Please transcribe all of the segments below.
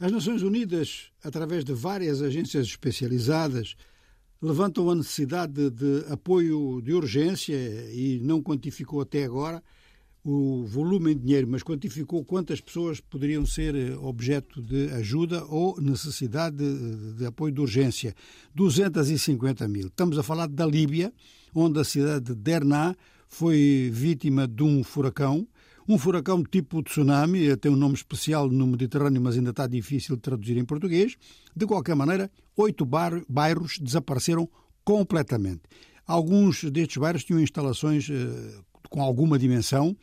As Nações Unidas, através de várias agências especializadas, levantam a necessidade de, apoio de urgência e não quantificou até agora o volume em dinheiro, mas quantificou quantas pessoas poderiam ser eh, objeto de ajuda ou necessidade de, de, apoio de urgência. 250 mil. Estamos a falar da Líbia, onde a cidade de Derna foi vítima de um furacão. Um furacão tipo tsunami, tem um nome especial no Mediterrâneo, mas ainda está difícil de traduzir em português. De qualquer maneira, oito bairros desapareceram completamente. Alguns destes bairros tinham instalações eh, com alguma dimensão,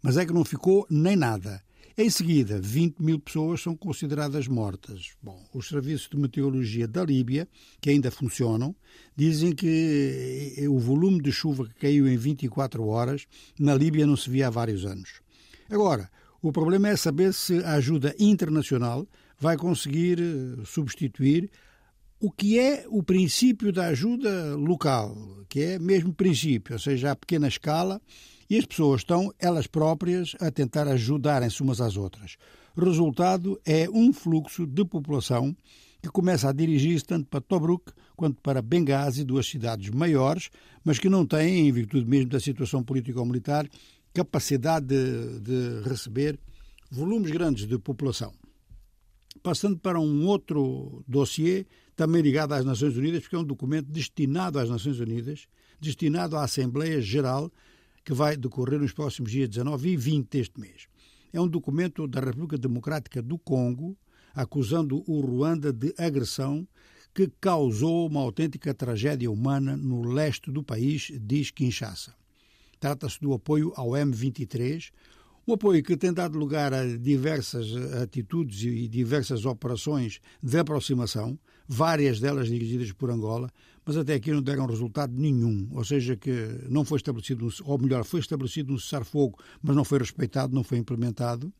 mas é que não ficou nem nada. Em seguida, 20 mil pessoas são consideradas mortas. Bom, os serviços de meteorologia da Líbia, que ainda funcionam, dizem que o volume de chuva que caiu em 24 horas na Líbia não se via há vários anos. Agora, o problema é saber se a ajuda internacional vai conseguir eh, substituir o que é o princípio da ajuda local, que é mesmo princípio, ou seja, a pequena escala, e as pessoas estão, elas próprias, a tentar ajudarem-se umas às outras. Resultado é um fluxo de população que começa a dirigir-se tanto para Tobruk quanto para Benghazi, duas cidades maiores, mas que não têm, em virtude mesmo da situação político-militar, capacidade de, de receber volumes grandes de população. Passando para um outro dossiê, também ligado às Nações Unidas, porque é um documento destinado às Nações Unidas, destinado à Assembleia Geral, que vai decorrer nos próximos dias 19 e 20 deste mês. É um documento da República Democrática do Congo, acusando o Ruanda de agressão que causou uma autêntica tragédia humana no leste do país, diz Kinshasa. Trata-se do apoio ao M23, um apoio que tem dado lugar a diversas atitudes e diversas operações de aproximação, várias delas dirigidas por Angola, mas até aqui não deram resultado nenhum. Ou seja, que não foi estabelecido, ou melhor, foi estabelecido um cessar-fogo, mas não foi respeitado, não foi implementado.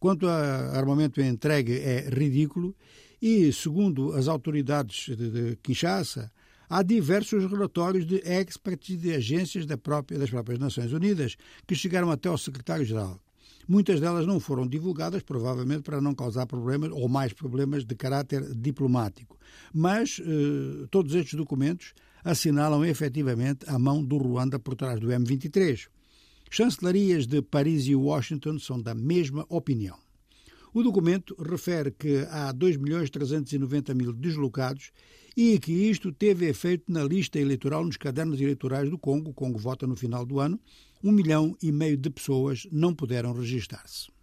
Quanto a armamento entregue, é ridículo. E, segundo as autoridades de Kinshasa, há diversos relatórios de experts de agências da própria, das próprias Nações Unidas que chegaram até ao secretário-geral. Muitas delas não foram divulgadas, provavelmente para não causar problemas ou mais problemas de caráter diplomático. Mas eh, todos estes documentos assinalam efetivamente a mão do Ruanda por trás do M23. Chancelarias de Paris e Washington são da mesma opinião. O documento refere que há 2 milhões 390 mil deslocados e que isto teve efeito na lista eleitoral nos cadernos eleitorais do Congo. O Congo vota no final do ano. Um milhão e meio de pessoas não puderam registar-se.